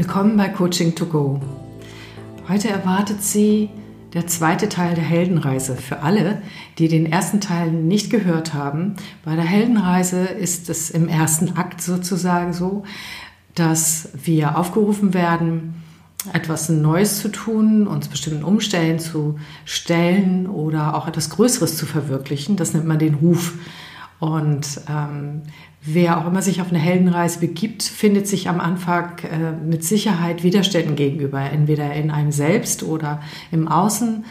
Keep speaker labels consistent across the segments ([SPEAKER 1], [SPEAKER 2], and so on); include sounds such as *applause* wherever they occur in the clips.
[SPEAKER 1] Willkommen bei Coaching to Go. Heute erwartet Sie der zweite Teil der Heldenreise. Für alle, die den ersten Teil nicht gehört haben, bei der Heldenreise ist es im ersten Akt sozusagen so, dass wir aufgerufen werden, etwas Neues zu tun, uns bestimmten Umstellen zu stellen oder auch etwas Größeres zu verwirklichen. Das nennt man den Ruf. Und ähm, wer auch immer sich auf eine Heldenreise begibt, findet sich am Anfang äh, mit Sicherheit Widerständen gegenüber, entweder in einem selbst oder im Außen.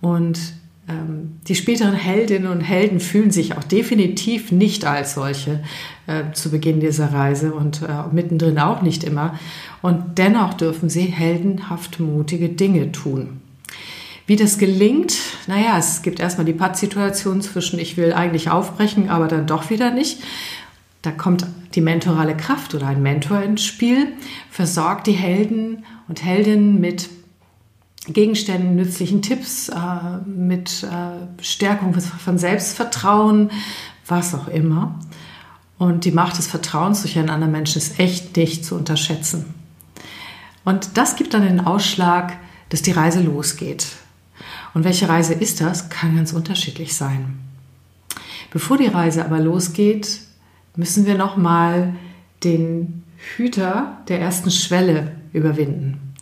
[SPEAKER 1] Und ähm, die späteren Heldinnen und Helden fühlen sich auch definitiv nicht als solche äh, zu Beginn dieser Reise und äh, mittendrin auch nicht immer. Und dennoch dürfen sie heldenhaft mutige Dinge tun. Wie das gelingt, naja, es gibt erstmal die Pattsituation zwischen, ich will eigentlich aufbrechen, aber dann doch wieder nicht. Da kommt die mentorale Kraft oder ein Mentor ins Spiel, versorgt die Helden und Heldinnen mit Gegenständen, nützlichen Tipps, äh, mit äh, Stärkung von Selbstvertrauen, was auch immer. Und die Macht des Vertrauens durch einen anderen Menschen ist echt nicht zu unterschätzen. Und das gibt dann den Ausschlag, dass die Reise losgeht. Und welche Reise ist das? Kann ganz unterschiedlich sein. Bevor die Reise aber losgeht, müssen wir nochmal den Hüter der ersten Schwelle überwinden.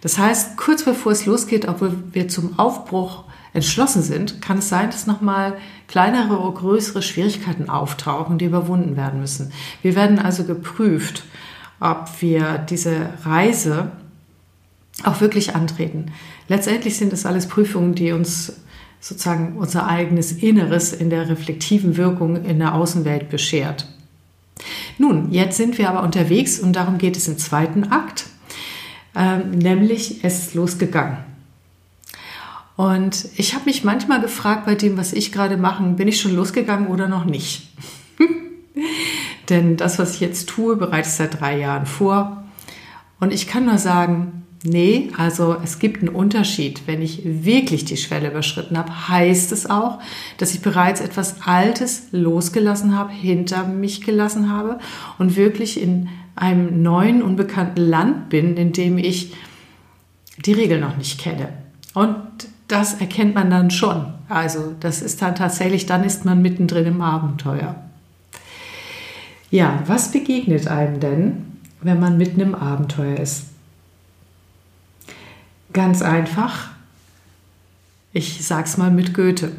[SPEAKER 1] Das heißt, kurz bevor es losgeht, obwohl wir zum Aufbruch entschlossen sind, kann es sein, dass nochmal kleinere oder größere Schwierigkeiten auftauchen, die überwunden werden müssen. Wir werden also geprüft, ob wir diese Reise auch wirklich antreten. Letztendlich sind das alles Prüfungen, die uns sozusagen unser eigenes Inneres in der reflektiven Wirkung in der Außenwelt beschert. Nun, jetzt sind wir aber unterwegs und darum geht es im zweiten Akt, ähm, nämlich es ist losgegangen. Und ich habe mich manchmal gefragt bei dem, was ich gerade mache, bin ich schon losgegangen oder noch nicht? *laughs* Denn das, was ich jetzt tue, bereite seit drei Jahren vor. Und ich kann nur sagen, Nee, also es gibt einen Unterschied. Wenn ich wirklich die Schwelle überschritten habe, heißt es auch, dass ich bereits etwas Altes losgelassen habe, hinter mich gelassen habe und wirklich in einem neuen, unbekannten Land bin, in dem ich die Regeln noch nicht kenne. Und das erkennt man dann schon. Also das ist dann tatsächlich, dann ist man mittendrin im Abenteuer. Ja, was begegnet einem denn, wenn man mitten im Abenteuer ist? Ganz einfach. Ich sag's mal mit Goethe.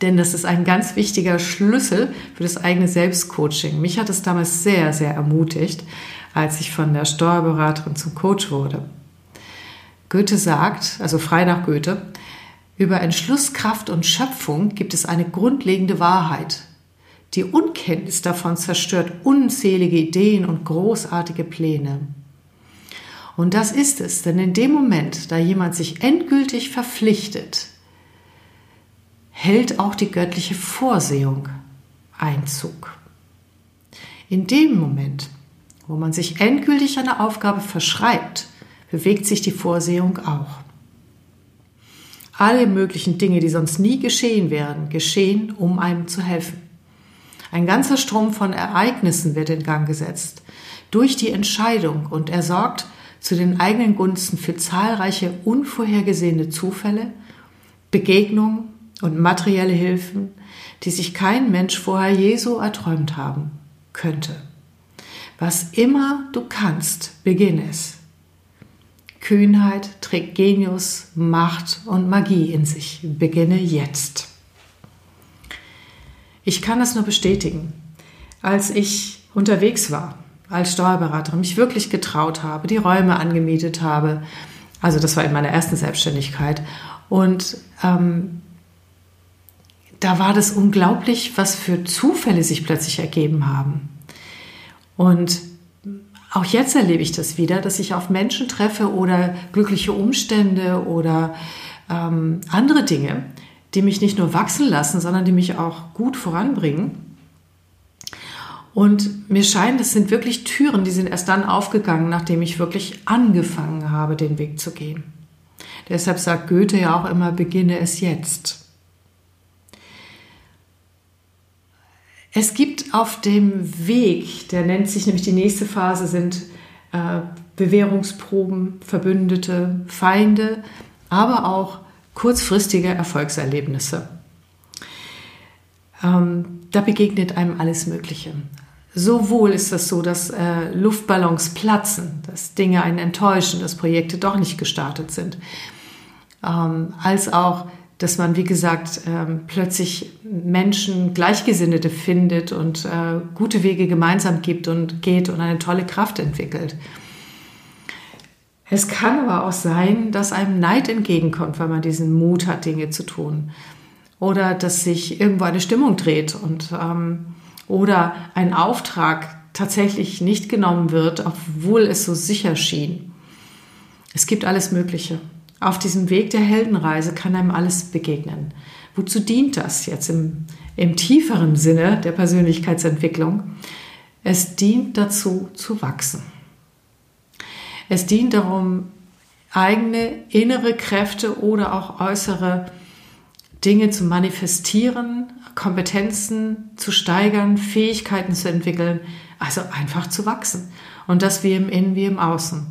[SPEAKER 1] Denn das ist ein ganz wichtiger Schlüssel für das eigene Selbstcoaching. Mich hat es damals sehr, sehr ermutigt, als ich von der Steuerberaterin zum Coach wurde. Goethe sagt, also frei nach Goethe, über Entschlusskraft und Schöpfung gibt es eine grundlegende Wahrheit. Die Unkenntnis davon zerstört unzählige Ideen und großartige Pläne. Und das ist es, denn in dem Moment, da jemand sich endgültig verpflichtet, hält auch die göttliche Vorsehung Einzug. In dem Moment, wo man sich endgültig einer Aufgabe verschreibt, bewegt sich die Vorsehung auch. Alle möglichen Dinge, die sonst nie geschehen wären, geschehen, um einem zu helfen. Ein ganzer Strom von Ereignissen wird in Gang gesetzt durch die Entscheidung und er sorgt zu den eigenen Gunsten für zahlreiche unvorhergesehene Zufälle, Begegnungen und materielle Hilfen, die sich kein Mensch vorher je so erträumt haben könnte. Was immer du kannst, beginn es. Kühnheit trägt Genius, Macht und Magie in sich. Beginne jetzt. Ich kann das nur bestätigen. Als ich unterwegs war, als Steuerberaterin mich wirklich getraut habe, die Räume angemietet habe. Also das war in meiner ersten Selbstständigkeit. Und ähm, da war das unglaublich, was für Zufälle sich plötzlich ergeben haben. Und auch jetzt erlebe ich das wieder, dass ich auf Menschen treffe oder glückliche Umstände oder ähm, andere Dinge, die mich nicht nur wachsen lassen, sondern die mich auch gut voranbringen. Und mir scheint, es sind wirklich Türen, die sind erst dann aufgegangen, nachdem ich wirklich angefangen habe, den Weg zu gehen. Deshalb sagt Goethe ja auch immer, beginne es jetzt. Es gibt auf dem Weg, der nennt sich nämlich die nächste Phase, sind äh, Bewährungsproben, Verbündete, Feinde, aber auch kurzfristige Erfolgserlebnisse. Ähm, da begegnet einem alles Mögliche. Sowohl ist das so, dass äh, Luftballons platzen, dass Dinge einen enttäuschen, dass Projekte doch nicht gestartet sind, ähm, als auch, dass man, wie gesagt, ähm, plötzlich Menschen, Gleichgesinnete findet und äh, gute Wege gemeinsam gibt und geht und eine tolle Kraft entwickelt. Es kann aber auch sein, dass einem Neid entgegenkommt, weil man diesen Mut hat, Dinge zu tun. Oder dass sich irgendwo eine Stimmung dreht und ähm, oder ein Auftrag tatsächlich nicht genommen wird, obwohl es so sicher schien. Es gibt alles Mögliche. Auf diesem Weg der Heldenreise kann einem alles begegnen. Wozu dient das jetzt im, im tieferen Sinne der Persönlichkeitsentwicklung? Es dient dazu, zu wachsen. Es dient darum, eigene innere Kräfte oder auch äußere Dinge zu manifestieren, Kompetenzen zu steigern, Fähigkeiten zu entwickeln, also einfach zu wachsen. Und das wie im Innen wie im Außen.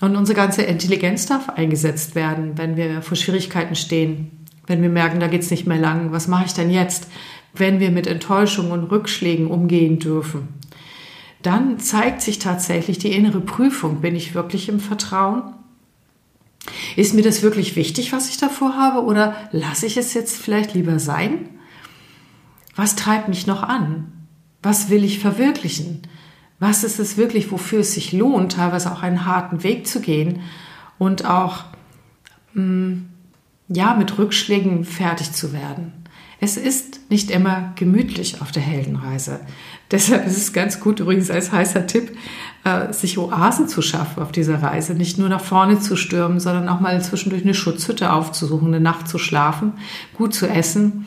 [SPEAKER 1] Und unsere ganze Intelligenz darf eingesetzt werden, wenn wir vor Schwierigkeiten stehen, wenn wir merken, da geht es nicht mehr lang, was mache ich denn jetzt, wenn wir mit Enttäuschungen und Rückschlägen umgehen dürfen. Dann zeigt sich tatsächlich die innere Prüfung, bin ich wirklich im Vertrauen? Ist mir das wirklich wichtig, was ich davor habe, oder lasse ich es jetzt vielleicht lieber sein? Was treibt mich noch an? Was will ich verwirklichen? Was ist es wirklich, wofür es sich lohnt, teilweise auch einen harten Weg zu gehen und auch mh, mm, ja mit Rückschlägen fertig zu werden? Es ist nicht immer gemütlich auf der Heldenreise. *laughs* Deshalb ist es ganz gut, übrigens als heißer Tipp, äh, sich Oasen zu schaffen auf dieser Reise. Nicht nur nach vorne zu stürmen, sondern auch mal zwischendurch eine Schutzhütte aufzusuchen, eine Nacht zu schlafen, gut zu essen,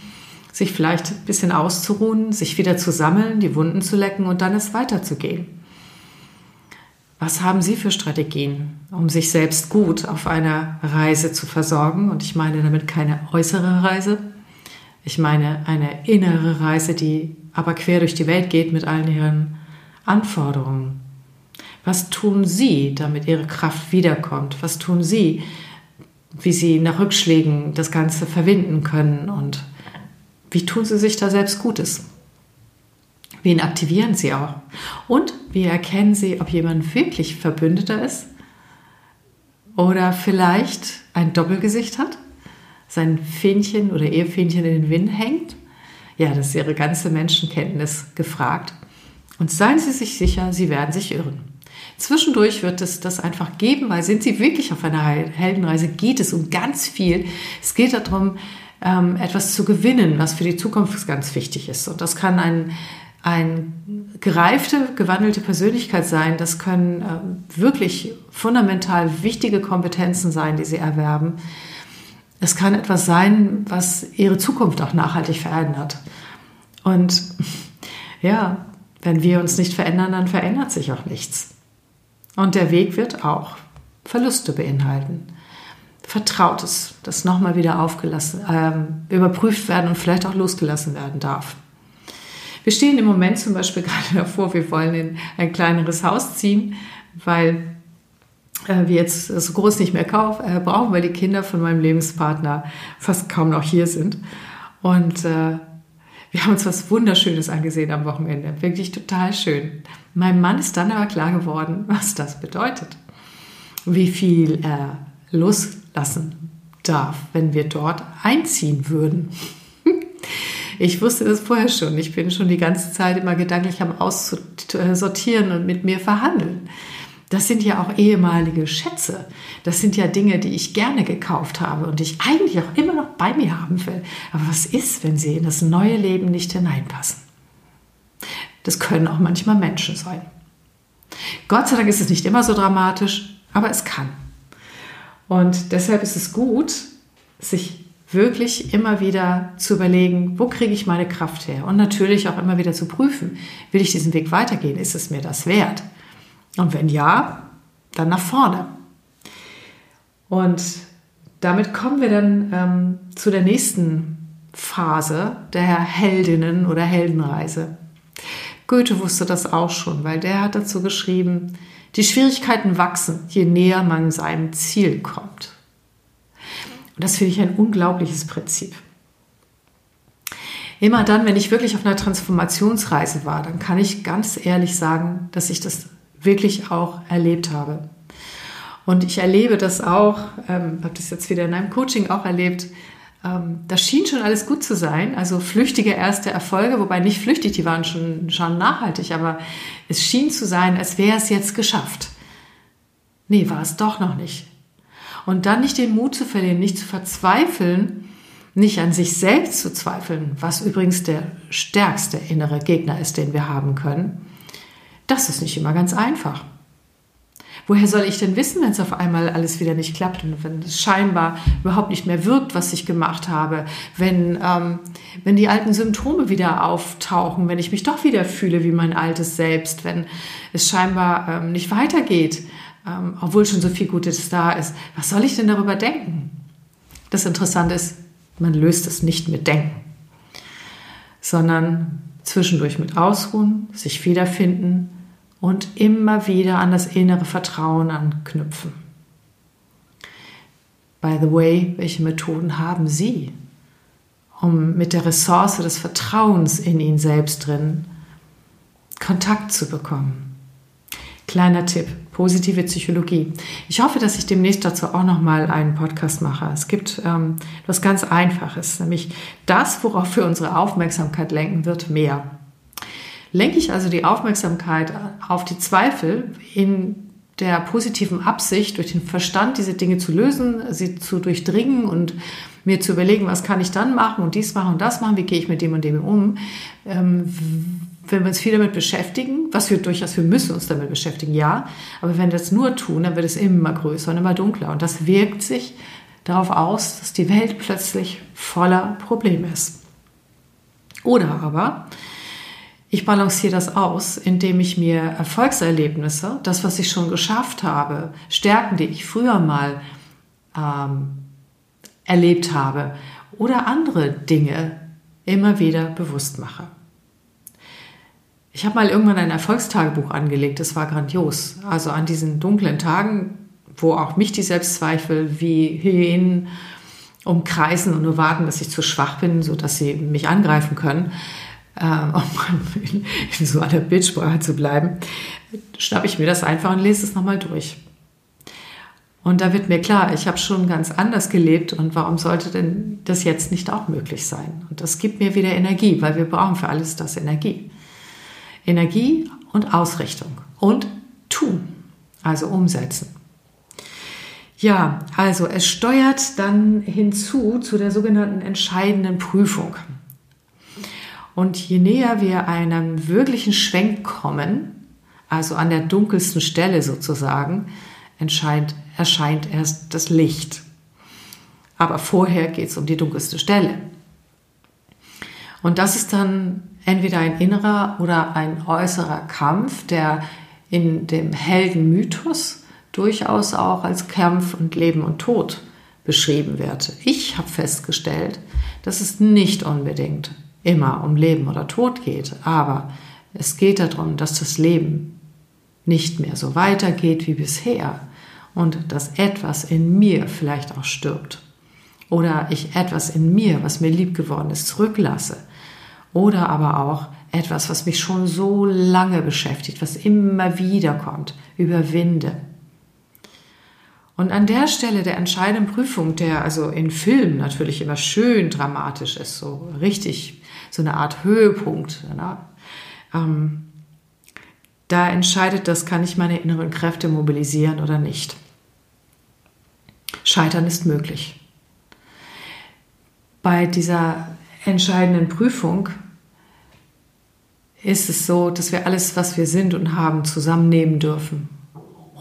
[SPEAKER 1] sich vielleicht ein bisschen auszuruhen, sich wieder zu sammeln, die Wunden zu lecken und dann es weiterzugehen. Was haben Sie für Strategien, um sich selbst gut auf einer Reise zu versorgen? Und ich meine damit keine äußere Reise. Ich meine eine innere Reise, die aber quer durch die Welt geht mit allen ihren Anforderungen. Was tun Sie, damit Ihre Kraft wiederkommt? Was tun Sie, wie Sie nach Rückschlägen das Ganze verwinden können? Und wie tun Sie sich da selbst Gutes? Wen aktivieren Sie auch? Und wie erkennen Sie, ob jemand wirklich Verbündeter ist? Oder vielleicht ein Doppelgesicht hat? Sein Fähnchen oder Ehefähnchen in den Wind hängt? Ja, das ist Ihre ganze Menschenkenntnis gefragt. Und seien Sie sich sicher, Sie werden sich irren. Zwischendurch wird es das einfach geben, weil sind Sie wirklich auf einer Heldenreise, geht es um ganz viel. Es geht darum, ähm, etwas zu gewinnen, was für die Zukunft ganz wichtig ist. Und das kann ein, ein gereifte, gewandelte Persönlichkeit sein. Das können äh, wirklich fundamental wichtige Kompetenzen sein, die Sie erwerben. Es kann etwas sein, was Ihre Zukunft auch nachhaltig verändert. Und ja, wenn wir uns nicht verändern, dann verändert sich auch nichts. Und der Weg wird auch Verluste beinhalten. Vertrautes, das nochmal wieder aufgelassen, ähm, überprüft werden und vielleicht auch losgelassen werden darf. Wir stehen im Moment zum Beispiel *laughs* gerade davor, wir wollen in ein kleineres Haus ziehen, weil äh, wir jetzt so groß nicht mehr kauf, äh, brauchen, weil die Kinder von meinem Lebenspartner fast kaum noch hier sind. Und äh, wir haben uns was Wunderschönes angesehen am Wochenende. Wirklich total schön. Meinem Mann ist dann aber klar geworden, *laughs* was das bedeutet. Wie viel er loslassen darf, wenn wir dort einziehen würden. *laughs* Ich wusste das vorher schon. Ich bin schon die ganze Zeit immer gedanklich am Aussortieren und mit mir verhandeln. Das sind ja auch ehemalige Schätze. Das sind ja Dinge, die ich gerne gekauft habe und die ich eigentlich auch immer noch bei mir haben will. Aber was ist, wenn sie in das neue Leben nicht hineinpassen? Das können auch manchmal Menschen sein. Gott sei Dank ist es nicht immer so dramatisch, aber es kann. Und deshalb ist es gut, sich wirklich immer wieder zu überlegen, wo kriege ich meine Kraft her? Und natürlich auch immer wieder zu prüfen, will ich diesen Weg weitergehen? Ist es mir das wert? Und wenn ja, dann nach vorne. Und damit kommen wir dann ähm, zu der nächsten Phase der Heldinnen oder Heldenreise. Goethe wusste das auch schon, weil der hat dazu geschrieben, die Schwierigkeiten wachsen, je näher man seinem Ziel kommt. Und das finde ich ein unglaubliches Prinzip. Immer dann, wenn ich wirklich auf einer Transformationsreise war, dann kann ich ganz ehrlich sagen, dass ich das wirklich auch erlebt habe. Und ich erlebe das auch, ähm, habe das jetzt wieder in einem Coaching auch erlebt, das schien schon alles gut zu sein, also flüchtige erste Erfolge, wobei nicht flüchtig, die waren schon, schon nachhaltig, aber es schien zu sein, als wäre es jetzt geschafft. Nee, war es doch noch nicht. Und dann nicht den Mut zu verlieren, nicht zu verzweifeln, nicht an sich selbst zu zweifeln, was übrigens der stärkste innere Gegner ist, den wir haben können, das ist nicht immer ganz einfach. Woher soll ich denn wissen, wenn es auf einmal alles wieder nicht klappt und wenn es scheinbar überhaupt nicht mehr wirkt, was ich gemacht habe, wenn, ähm, wenn die alten Symptome wieder auftauchen, wenn ich mich doch wieder fühle wie mein altes Selbst, wenn es scheinbar ähm, nicht weitergeht, ähm, obwohl schon so viel Gutes da ist. Was soll ich denn darüber denken? Das Interessante ist, man löst es nicht mit Denken, sondern zwischendurch mit Ausruhen, sich wiederfinden und immer wieder an das innere Vertrauen anknüpfen. By the way, welche Methoden haben Sie, um mit der Ressource des Vertrauens in ihn selbst drin Kontakt zu bekommen? Kleiner Tipp, positive Psychologie. Ich hoffe, dass ich demnächst dazu auch noch mal einen Podcast mache. Es gibt ähm, etwas ganz Einfaches, nämlich das, worauf wir unsere Aufmerksamkeit lenken, wird mehr. Lenke ich also die Aufmerksamkeit auf die Zweifel in der positiven Absicht, durch den Verstand diese Dinge zu lösen, sie zu durchdringen und mir zu überlegen, was kann ich dann machen und dies machen und das machen, wie gehe ich mit dem und dem um, ähm, wenn wir uns viel damit beschäftigen, was wir durchaus, wir müssen uns damit beschäftigen, ja, aber wenn wir das nur tun, dann wird es immer größer und immer dunkler und das wirkt sich darauf aus, dass die Welt plötzlich voller Probleme ist. Oder aber ich balanciere das aus, indem ich mir Erfolgserlebnisse, das, was ich schon geschafft habe, Stärken, die ich früher mal ähm, erlebt habe oder andere Dinge immer wieder bewusst mache. Ich habe mal irgendwann ein Erfolgstagebuch angelegt, das war grandios. Also an diesen dunklen Tagen, wo auch mich die Selbstzweifel wie Hyänen umkreisen und nur warten, dass ich zu schwach bin, sodass sie mich angreifen können, äh, um in so einer Bildsprache zu bleiben, schnappe ich mir das einfach und lese es nochmal durch. Und da wird mir klar, ich habe schon ganz anders gelebt und warum sollte denn das jetzt nicht auch möglich sein? Und das gibt mir wieder Energie, weil wir brauchen für alles das Energie. Energie und Ausrichtung und tun, also umsetzen. Ja, also es steuert dann hinzu zu der sogenannten entscheidenden Prüfung. Und je näher wir einem wirklichen Schwenk kommen, also an der dunkelsten Stelle sozusagen, erscheint, erscheint erst das Licht. Aber vorher geht es um die dunkelste Stelle. Und das ist dann entweder ein innerer oder ein äußerer Kampf, der in dem Heldenmythos durchaus auch als Kampf und Leben und Tod beschrieben wird. Ich habe festgestellt, dass es nicht unbedingt immer um Leben oder Tod geht, aber es geht darum, dass das Leben nicht mehr so weitergeht wie bisher und dass etwas in mir vielleicht auch stirbt oder ich etwas in mir, was mir lieb geworden ist, zurücklasse oder aber auch etwas, was mich schon so lange beschäftigt, was immer wieder kommt, überwinde. Und an der Stelle der entscheidenden Prüfung, der also in Filmen natürlich immer schön dramatisch ist, so richtig so eine Art Höhepunkt, ähm, da entscheidet das, kann ich meine inneren Kräfte mobilisieren oder nicht. Scheitern ist möglich. Bei dieser entscheidenden Prüfung ist es so, dass wir alles, was wir sind und haben, zusammennehmen dürfen,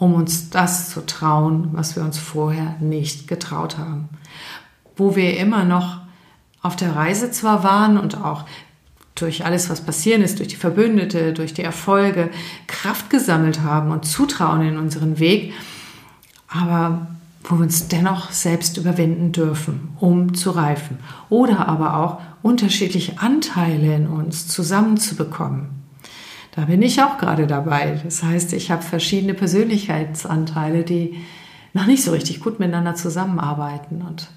[SPEAKER 1] um uns das zu trauen, was wir uns vorher nicht getraut haben. Wo wir immer noch auf der Reise zwar waren und auch durch alles, was passieren ist, durch die Verbündete, durch die Erfolge, Kraft gesammelt haben und Zutrauen in unseren Weg, aber wo wir uns dennoch selbst überwinden dürfen, um zu reifen. Oder aber auch unterschiedliche Anteile in uns zusammenzubekommen. Da bin ich auch gerade dabei. Das heißt, ich habe verschiedene Persönlichkeitsanteile, die noch nicht so richtig gut miteinander zusammenarbeiten. Und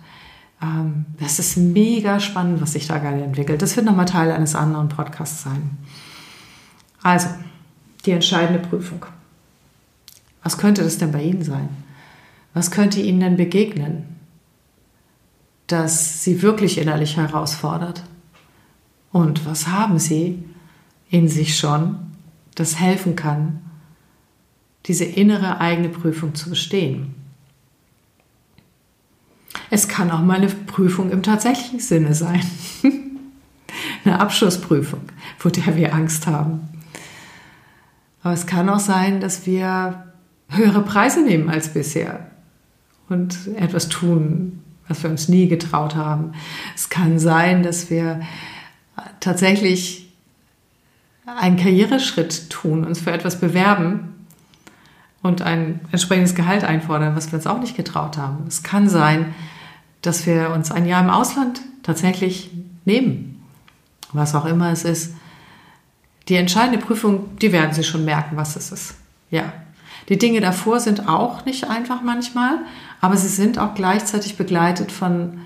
[SPEAKER 1] ähm, das ist mega spannend, was sich da gerade entwickelt. Das wird nochmal Teil eines anderen Podcasts sein. Also, die entscheidende Prüfung. Was könnte das denn bei Ihnen sein? Was könnte Ihnen denn begegnen, das Sie wirklich innerlich herausfordert? Und was haben Sie in sich schon, das helfen kann, diese innere eigene Prüfung zu bestehen? Es kann auch mal eine Prüfung im tatsächlichen Sinne sein. *laughs* eine Abschlussprüfung, vor der wir Angst haben. Aber es kann auch sein, dass wir höhere Preise nehmen als bisher und etwas tun, was wir uns nie getraut haben. Es kann sein, dass wir tatsächlich einen Karriereschritt tun, uns für etwas bewerben und ein entsprechendes Gehalt einfordern, was wir uns auch nicht getraut haben. Es kann sein, dass wir uns ein Jahr im Ausland tatsächlich nehmen, was auch immer es ist. Die entscheidende Prüfung, die werden Sie schon merken, was es ist. Ja. Die Dinge davor sind auch nicht einfach manchmal, aber sie sind auch gleichzeitig begleitet von,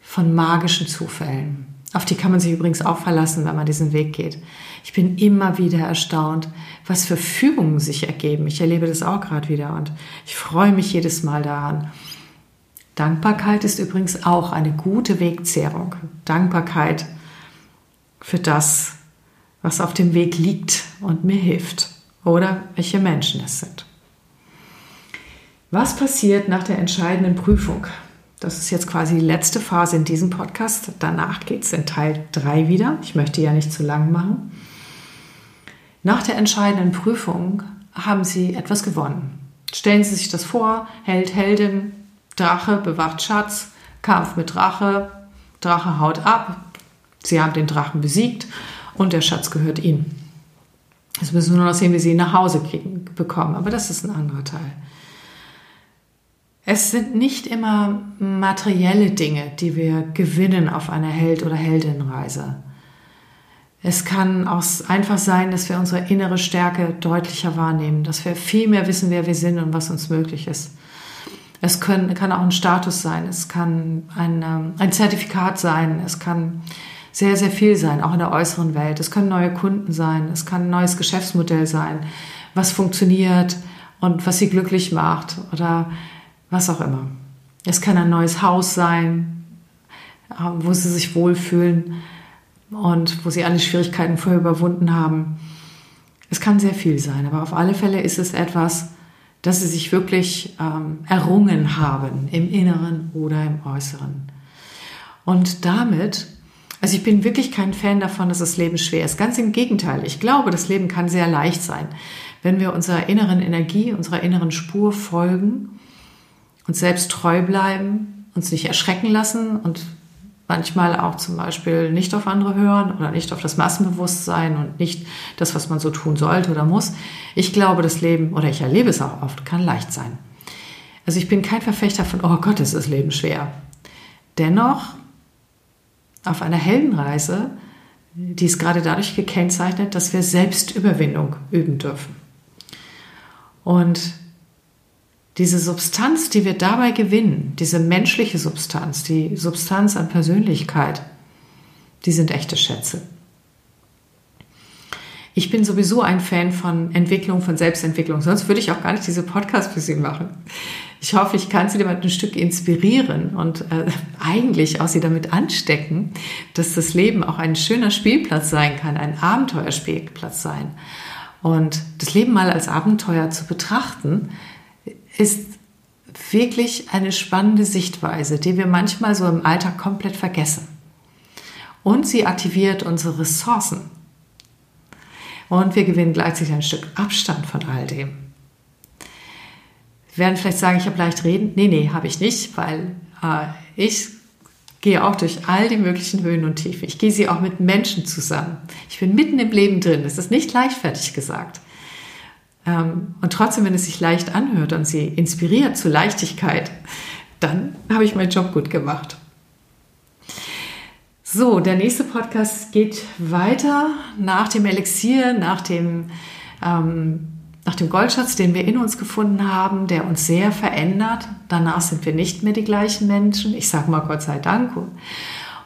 [SPEAKER 1] von magischen Zufällen. Auf die kann man sich übrigens auch verlassen, wenn man diesen Weg geht. Ich bin immer wieder erstaunt, was für Fügungen sich ergeben. Ich erlebe das auch gerade wieder und ich freue mich jedes Mal daran. Dankbarkeit ist übrigens auch eine gute Wegzehrung. Dankbarkeit für das, was auf dem Weg liegt und mir hilft oder welche Menschen es sind. Was passiert nach der entscheidenden Prüfung? Das ist jetzt quasi die letzte Phase in diesem Podcast. Danach geht es in Teil 3 wieder. Ich möchte ja nicht zu lang machen. Nach der entscheidenden Prüfung haben Sie etwas gewonnen. Stellen Sie sich das vor, Held, Heldin, Drache bewacht Schatz, Kampf mit Drache, Drache haut ab, Sie haben den Drachen besiegt und der Schatz gehört ihnen. Jetzt müssen wir nur noch sehen, wie sie ihn nach Hause kriegen, bekommen. Aber das ist ein anderer Teil. Es sind nicht immer materielle Dinge, die wir gewinnen auf einer Held- oder Heldinnenreise. Es kann auch einfach sein, dass wir unsere innere Stärke deutlicher wahrnehmen, dass wir viel mehr wissen, wer wir sind und was uns möglich ist. Es können, kann auch ein Status sein, es kann ein, ähm, ein Zertifikat sein, es kann sehr, sehr viel sein, auch in der äußeren Welt. Es können neue Kunden sein, es kann ein neues Geschäftsmodell sein, was funktioniert und was sie glücklich macht oder was auch immer. Es kann ein neues Haus sein, ähm, wo sie sich wohlfühlen und wo sie alle Schwierigkeiten vorher überwunden haben. Es kann sehr viel sein, aber auf alle Fälle ist es etwas, dass sie sich wirklich ähm, errungen haben im Inneren oder im Äußeren. Und damit also ich bin wirklich kein Fan davon, dass das Leben schwer ist. Ganz im Gegenteil. Ich glaube, das Leben kann sehr leicht sein, wenn wir unserer inneren Energie, unserer inneren Spur folgen, uns selbst treu bleiben, uns nicht erschrecken lassen und manchmal auch zum Beispiel nicht auf andere hören oder nicht auf das Massenbewusstsein und nicht das, was man so tun sollte oder muss. Ich glaube, das Leben, oder ich erlebe es auch oft, kann leicht sein. Also ich bin kein Verfechter von, oh Gott, ist das Leben schwer. Dennoch auf einer Heldenreise, die ist gerade dadurch gekennzeichnet, dass wir Selbstüberwindung üben dürfen. Und diese Substanz, die wir dabei gewinnen, diese menschliche Substanz, die Substanz an Persönlichkeit, die sind echte Schätze. Ich bin sowieso ein Fan von Entwicklung, von Selbstentwicklung. Sonst würde ich auch gar nicht diese Podcast für Sie machen. Ich hoffe, ich kann Sie damit ein Stück inspirieren und äh, eigentlich auch Sie damit anstecken, dass das Leben auch ein schöner Spielplatz sein kann, ein Abenteuerspielplatz sein. Und das Leben mal als Abenteuer zu betrachten, ist wirklich eine spannende Sichtweise, die wir manchmal so im Alltag komplett vergessen. Und sie aktiviert unsere Ressourcen. Und wir gewinnen gleichzeitig ein Stück Abstand von all dem werden vielleicht sagen, ich habe leicht reden. Nee, nee, habe ich nicht, weil äh, ich gehe auch durch all die möglichen Höhen und Tiefen. Ich gehe sie auch mit Menschen zusammen. Ich bin mitten im Leben drin. Das ist nicht leichtfertig gesagt. Ähm, und trotzdem, wenn es sich leicht anhört und sie inspiriert zu Leichtigkeit, dann habe ich meinen Job gut gemacht. So, der nächste Podcast geht weiter nach dem Elixier, nach dem, ähm, nach dem Goldschatz, den wir in uns gefunden haben, der uns sehr verändert. Danach sind wir nicht mehr die gleichen Menschen. Ich sage mal Gott sei Dank.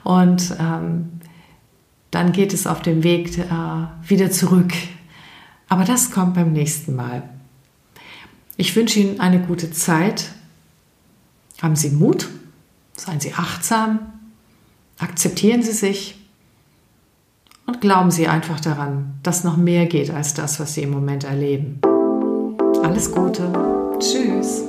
[SPEAKER 1] Und ähm, dann geht es auf dem Weg äh, wieder zurück. Aber das kommt beim nächsten Mal. Ich wünsche Ihnen eine gute Zeit. Haben Sie Mut? Seien Sie achtsam. Akzeptieren Sie sich. Und glauben Sie einfach daran, dass noch mehr geht als das, was Sie im Moment erleben. Alles Gute. Tschüss.